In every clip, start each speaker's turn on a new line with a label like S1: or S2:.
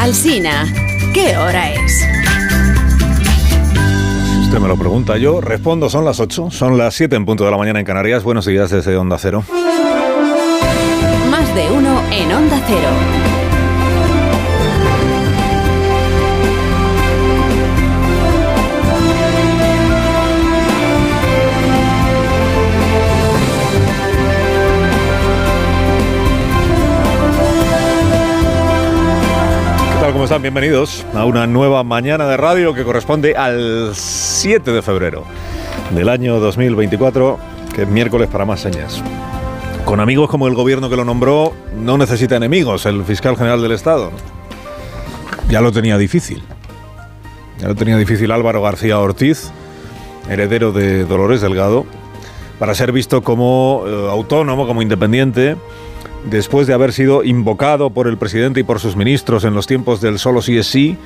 S1: Alsina, ¿qué hora es?
S2: Usted me lo pregunta, yo respondo, son las 8, son las 7 en punto de la mañana en Canarias. Buenos días desde Onda Cero.
S1: Más de uno en Onda Cero.
S2: Están? Bienvenidos a una nueva mañana de radio que corresponde al 7 de febrero del año 2024, que es miércoles para más señas. Con amigos como el gobierno que lo nombró, no necesita enemigos el fiscal general del Estado. Ya lo tenía difícil. Ya lo tenía difícil Álvaro García Ortiz, heredero de Dolores Delgado, para ser visto como eh, autónomo, como independiente, después de haber sido invocado por el presidente y por sus ministros en los tiempos del solo sí es sí,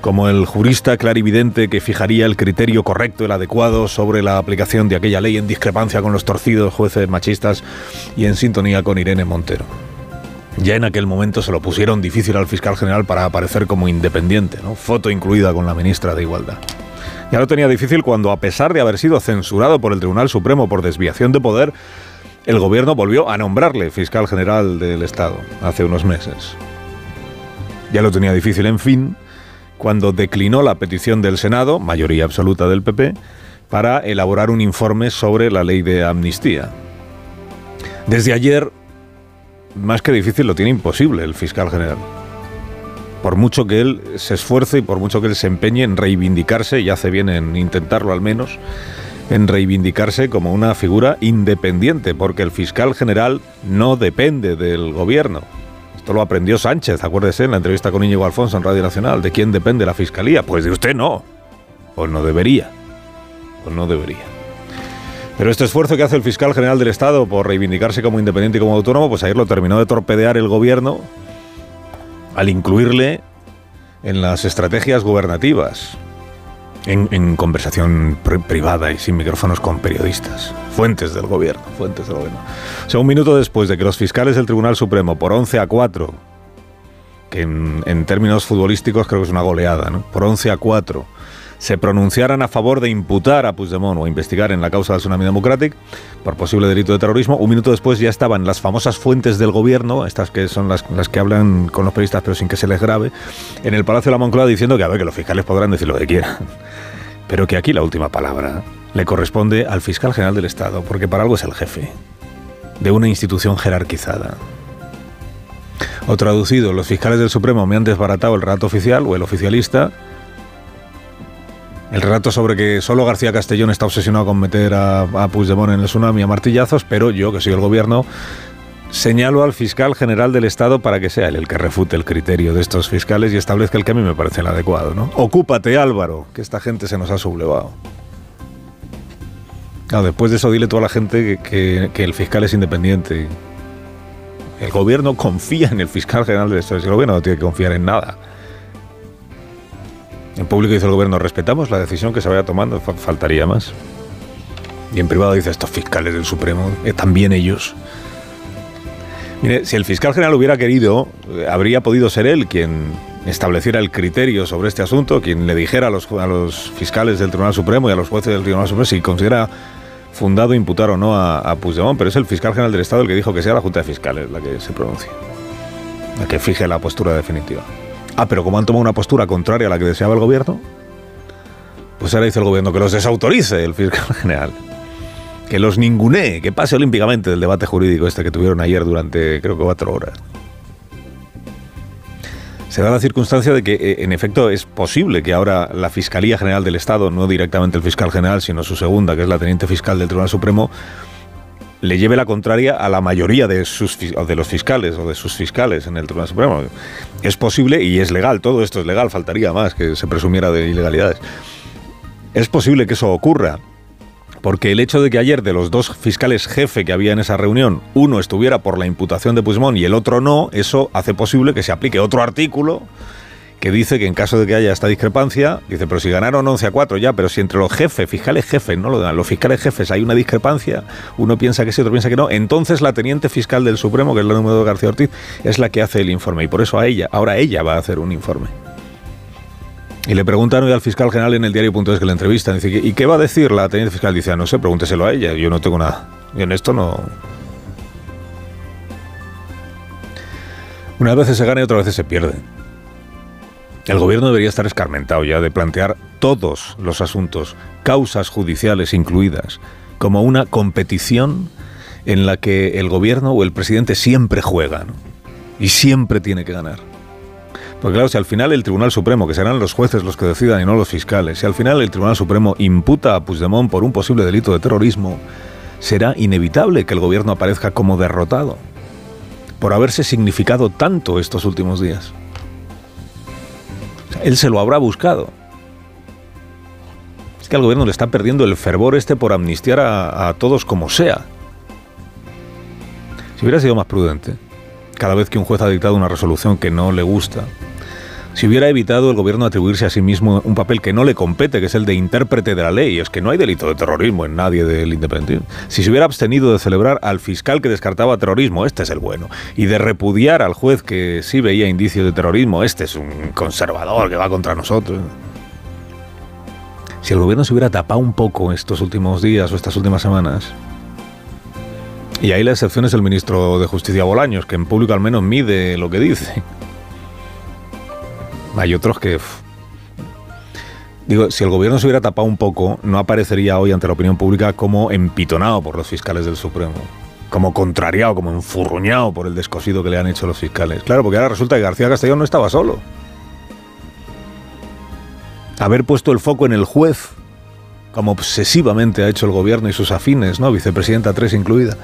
S2: como el jurista clarividente que fijaría el criterio correcto, el adecuado sobre la aplicación de aquella ley en discrepancia con los torcidos jueces machistas y en sintonía con Irene Montero. Ya en aquel momento se lo pusieron difícil al fiscal general para aparecer como independiente, ¿no? foto incluida con la ministra de Igualdad. Ya lo tenía difícil cuando, a pesar de haber sido censurado por el Tribunal Supremo por desviación de poder, el gobierno volvió a nombrarle fiscal general del Estado hace unos meses. Ya lo tenía difícil, en fin, cuando declinó la petición del Senado, mayoría absoluta del PP, para elaborar un informe sobre la ley de amnistía. Desde ayer, más que difícil, lo tiene imposible el fiscal general. Por mucho que él se esfuerce y por mucho que él se empeñe en reivindicarse, y hace bien en intentarlo al menos, en reivindicarse como una figura independiente, porque el fiscal general no depende del gobierno. Esto lo aprendió Sánchez, acuérdese, en la entrevista con Íñigo Alfonso en Radio Nacional. ¿De quién depende la fiscalía? Pues de usted no. O no debería. O no debería. Pero este esfuerzo que hace el fiscal general del Estado por reivindicarse como independiente y como autónomo, pues ayer lo terminó de torpedear el gobierno al incluirle en las estrategias gubernativas en, conversación pri- privada y sin micrófonos con periodistas. Fuentes del gobierno, fuentes del gobierno. O sea, un minuto después de que los fiscales del Tribunal Supremo, por 11 a 4, que en, en términos futbolísticos creo que es una goleada, ¿no? por 11 a 4, se pronunciaran a favor de imputar a Puigdemont o investigar en la causa del Tsunami Democratic por posible delito de terrorismo. Un minuto después ya estaban las famosas fuentes del gobierno, estas que son las, que hablan con los periodistas pero sin que se les grabe, en el Palacio de la Moncloa diciendo que a ver, que los fiscales podrán decir lo que quieran, pero que aquí la última palabra le corresponde al fiscal general del Estado, porque para algo es el jefe de una institución jerarquizada. O traducido, los fiscales del Supremo me han desbaratado el relato oficial o el oficialista. El relato sobre que solo García Castellón está obsesionado con meter a, a Puigdemont en el tsunami a martillazos, pero yo, que soy el gobierno, señalo al fiscal general del Estado para que sea él el que refute el criterio de estos fiscales y establezca el que a mí me parece el adecuado. ¿no? Ocúpate, Álvaro, que esta gente se nos ha sublevado. Claro, después de eso dile a toda la gente que- que el fiscal es independiente. El gobierno confía en el fiscal general del Estado. El gobierno no tiene que confiar en nada. En público dice el gobierno, respetamos la decisión que se vaya tomando, fa- faltaría más. Y en privado dice, estos fiscales del Supremo, eh, también ellos. Mire, si el fiscal general hubiera querido, eh, habría podido ser él quien estableciera el criterio sobre este asunto, quien le dijera a los, a los fiscales del Tribunal Supremo y a los jueces del Tribunal Supremo si considera fundado imputar o no a, a Puigdemont, pero es el fiscal general del Estado el que dijo que sea la Junta de Fiscales la que se pronuncie, la que fije la postura definitiva. Ah, pero como han tomado una postura contraria a la que deseaba el gobierno, pues ahora dice el gobierno que los desautorice el fiscal general. Que los ningunee, que pase olímpicamente del debate jurídico este que tuvieron ayer durante creo que cuatro horas. Se da la circunstancia de que, eh, en efecto, es posible que ahora la Fiscalía General del Estado, no directamente el fiscal general, sino su segunda, que es la teniente fiscal del Tribunal Supremo, le lleve la contraria a la mayoría de, sus, de los fiscales o de sus fiscales en el Tribunal Supremo. Es posible y es legal, todo esto es legal, faltaría más que se presumiera de ilegalidades. Es posible que eso ocurra, porque el hecho de que ayer de los dos fiscales jefe que había en esa reunión, uno estuviera por la imputación de Puigdemont y el otro no, eso hace posible que se aplique otro artículo que dice que en caso de que haya esta discrepancia, dice, pero si ganaron 11 a 4 ya, pero si entre los jefes, fiscales jefes, no lo los fiscales jefes hay una discrepancia, uno piensa que sí, otro piensa que no, entonces la teniente fiscal del Supremo, que es la número de García Ortiz, es la que hace el informe y por eso a ella, ahora ella va a hacer un informe. Y le preguntan hoy al fiscal general en el diario.es que le entrevistan, dice, ¿y qué va a decir la teniente fiscal? Dice, ah, no sé, pregúnteselo a ella, yo no tengo nada. Y en esto no... Unas veces se gana y otras veces se pierde. El gobierno debería estar escarmentado ya de plantear todos los asuntos, causas judiciales incluidas, como una competición en la que el gobierno o el presidente siempre juega y siempre tiene que ganar. Porque claro, si al final el Tribunal Supremo, que serán los jueces los que decidan y no los fiscales, si al final el Tribunal Supremo imputa a Puigdemont por un posible delito de terrorismo, será inevitable que el gobierno aparezca como derrotado por haberse significado tanto estos últimos días. Él se lo habrá buscado. Es que al gobierno le está perdiendo el fervor este por amnistiar a, a todos como sea. Si hubiera sido más prudente, cada vez que un juez ha dictado una resolución que no le gusta, si hubiera evitado el gobierno atribuirse a sí mismo un papel que no le compete, que es el de intérprete de la ley, es que no hay delito de terrorismo en nadie del independiente. Si se hubiera abstenido de celebrar al fiscal que descartaba terrorismo, este es el bueno, y de repudiar al juez que sí veía indicios de terrorismo, este es un conservador que va contra nosotros. Si el gobierno se hubiera tapado un poco estos últimos días o estas últimas semanas, y ahí la excepción es el ministro de Justicia Bolaños, que en público al menos mide lo que dice. Hay otros que... Digo, si el gobierno se hubiera tapado un poco, no aparecería hoy ante la opinión pública como empitonado por los fiscales del Supremo, como contrariado, como enfurruñado por el descosido que le han hecho los fiscales. Claro, porque ahora resulta que García Castellón no estaba solo. Haber puesto el foco en el juez, como obsesivamente ha hecho el gobierno y sus afines, ¿no? Vicepresidenta 3 incluida.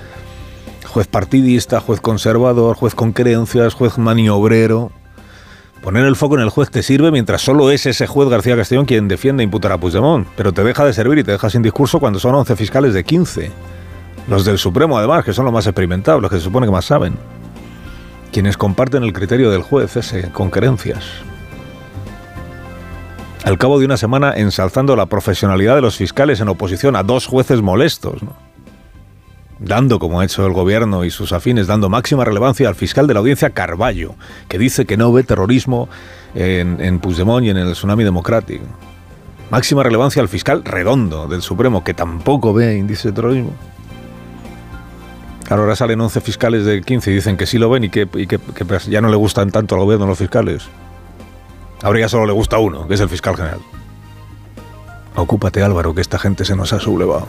S2: Juez partidista, juez conservador, juez con creencias, juez maniobrero. Poner el foco en el juez te sirve mientras solo es ese juez García Castellón quien defiende e imputar a Puigdemont, pero te deja de servir y te deja sin discurso cuando son 11 fiscales de 15. Los del Supremo, además, que son los más experimentados, los que se supone que más saben. Quienes comparten el criterio del juez ese, con creencias. Al cabo de una semana ensalzando la profesionalidad de los fiscales en oposición a dos jueces molestos, ¿no? Dando, como ha hecho el gobierno y sus afines, dando máxima relevancia al fiscal de la audiencia Carballo, que dice que no ve terrorismo en, en Puigdemont y en el tsunami democrático. Máxima relevancia al fiscal Redondo del Supremo, que tampoco ve índice de terrorismo. ahora salen 11 fiscales de 15 y dicen que sí lo ven y que, pues, ya no le gustan tanto al gobierno los fiscales. Ahora ya solo le gusta uno, que es el fiscal general. Ocúpate Álvaro, que esta gente se nos ha sublevado.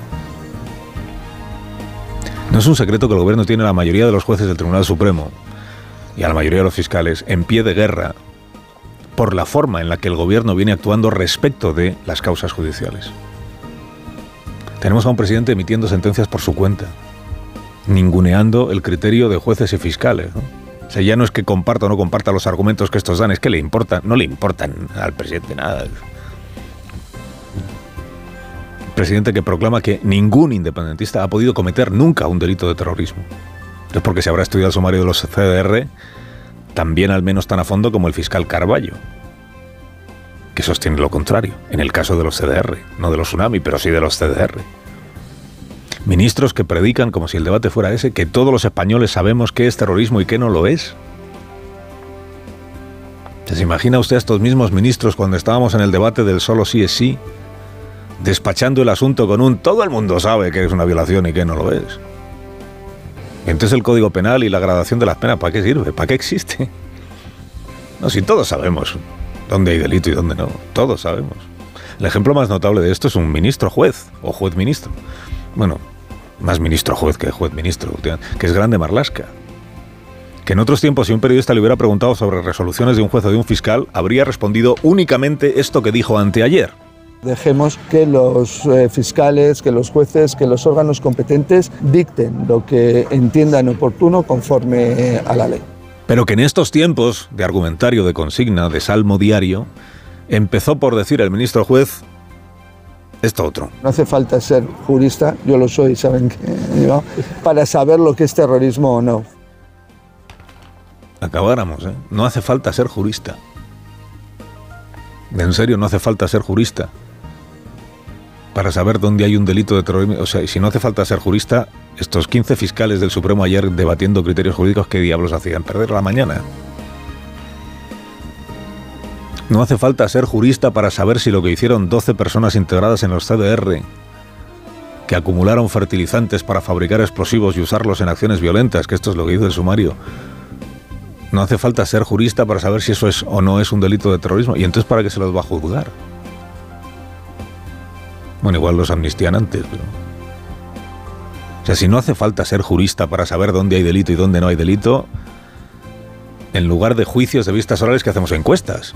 S2: No es un secreto que el gobierno tiene a la mayoría de los jueces del Tribunal Supremo y a la mayoría de los fiscales en pie de guerra por la forma en la que el gobierno viene actuando respecto de las causas judiciales. Tenemos a un presidente emitiendo sentencias por su cuenta, ninguneando el criterio de jueces y fiscales. O sea, ya no es que comparta o no comparta los argumentos que estos dan, es que le importa, no le importan al presidente nada presidente que proclama que ningún independentista ha podido cometer nunca un delito de terrorismo. Es porque se habrá estudiado el sumario de los CDR también al menos tan a fondo como el fiscal Carballo, que sostiene lo contrario, en el caso de los CDR, no de los tsunami, pero sí de los CDR. Ministros que predican, como si el debate fuera ese, que todos los españoles sabemos qué es terrorismo y qué no lo es. ¿Se imagina usted a estos mismos ministros cuando estábamos en el debate del solo sí es sí? Despachando el asunto con un todo el mundo sabe que es una violación y que no lo es. Entonces el Código Penal y la gradación de las penas, ¿para qué sirve? ¿Para qué existe? No, si todos sabemos dónde hay delito y dónde no, todos sabemos. El ejemplo más notable de esto es un ministro juez o juez ministro. Bueno, más ministro juez que juez ministro, que es Grande Marlasca. Que en otros tiempos, si un periodista le hubiera preguntado sobre resoluciones de un juez o de un fiscal, habría respondido únicamente esto que dijo anteayer.
S3: Dejemos que los eh, fiscales, que los jueces, que los órganos competentes dicten lo que entiendan oportuno conforme a la ley.
S2: Pero que en estos tiempos de argumentario, de consigna, de salmo diario, empezó por decir el ministro juez esto otro.
S3: No hace falta ser jurista, yo lo soy, saben que para saber lo que es terrorismo o no.
S2: Acabáramos, ¿eh? No hace falta ser jurista. En serio, no hace falta ser jurista para saber dónde hay un delito de terrorismo. O sea, si no hace falta ser jurista, estos 15 fiscales del Supremo ayer debatiendo criterios jurídicos, ¿qué diablos hacían? Perder la mañana. No hace falta ser jurista para saber si lo que hicieron 12 personas integradas en los CDR, que acumularon fertilizantes para fabricar explosivos y usarlos en acciones violentas, que esto es lo que hizo el sumario. No hace falta ser jurista para saber si eso es o no es un delito de terrorismo. ¿Y entonces para qué se los va a juzgar? Bueno, igual los amnistían antes, pero... O sea, si no hace falta ser jurista para saber dónde hay delito y dónde no hay delito, en lugar de juicios de vistas orales que hacemos encuestas.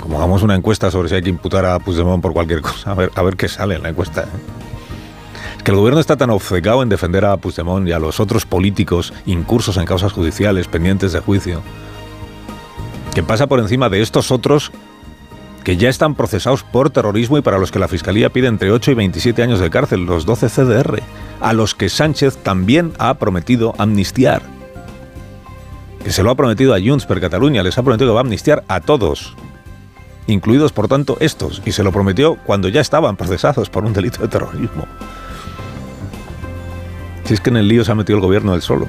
S2: Como hagamos una encuesta sobre si hay que imputar a Puigdemont por cualquier cosa, a ver, qué sale en la encuesta. ¿eh? Es que el gobierno está tan obcecado en defender a Puigdemont y a los otros políticos incursos en causas judiciales, pendientes de juicio, que pasa por encima de estos otros que ya están procesados por terrorismo y para los que la Fiscalía pide entre 8 y 27 años de cárcel, los 12 CDR, a los que Sánchez también ha prometido amnistiar. Que se lo ha prometido a Junts per Cataluña, les ha prometido que va a amnistiar a todos, incluidos por tanto estos, y se lo prometió cuando ya estaban procesados por un delito de terrorismo. Si es que en el lío se ha metido el gobierno del solo,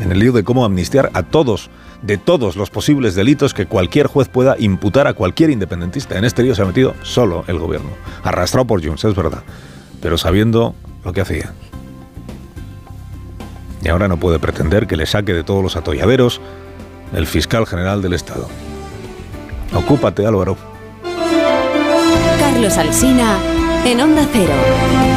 S2: en el lío de cómo amnistiar a todos de todos los posibles delitos que cualquier juez pueda imputar a cualquier independentista. En este lío se ha metido solo el gobierno, arrastrado por Junts, es verdad, pero sabiendo lo que hacía. Y ahora no puede pretender que le saque de todos los atolladeros el fiscal general del Estado. Ocúpate, Álvaro.
S1: Carlos Alsina, en Onda Cero.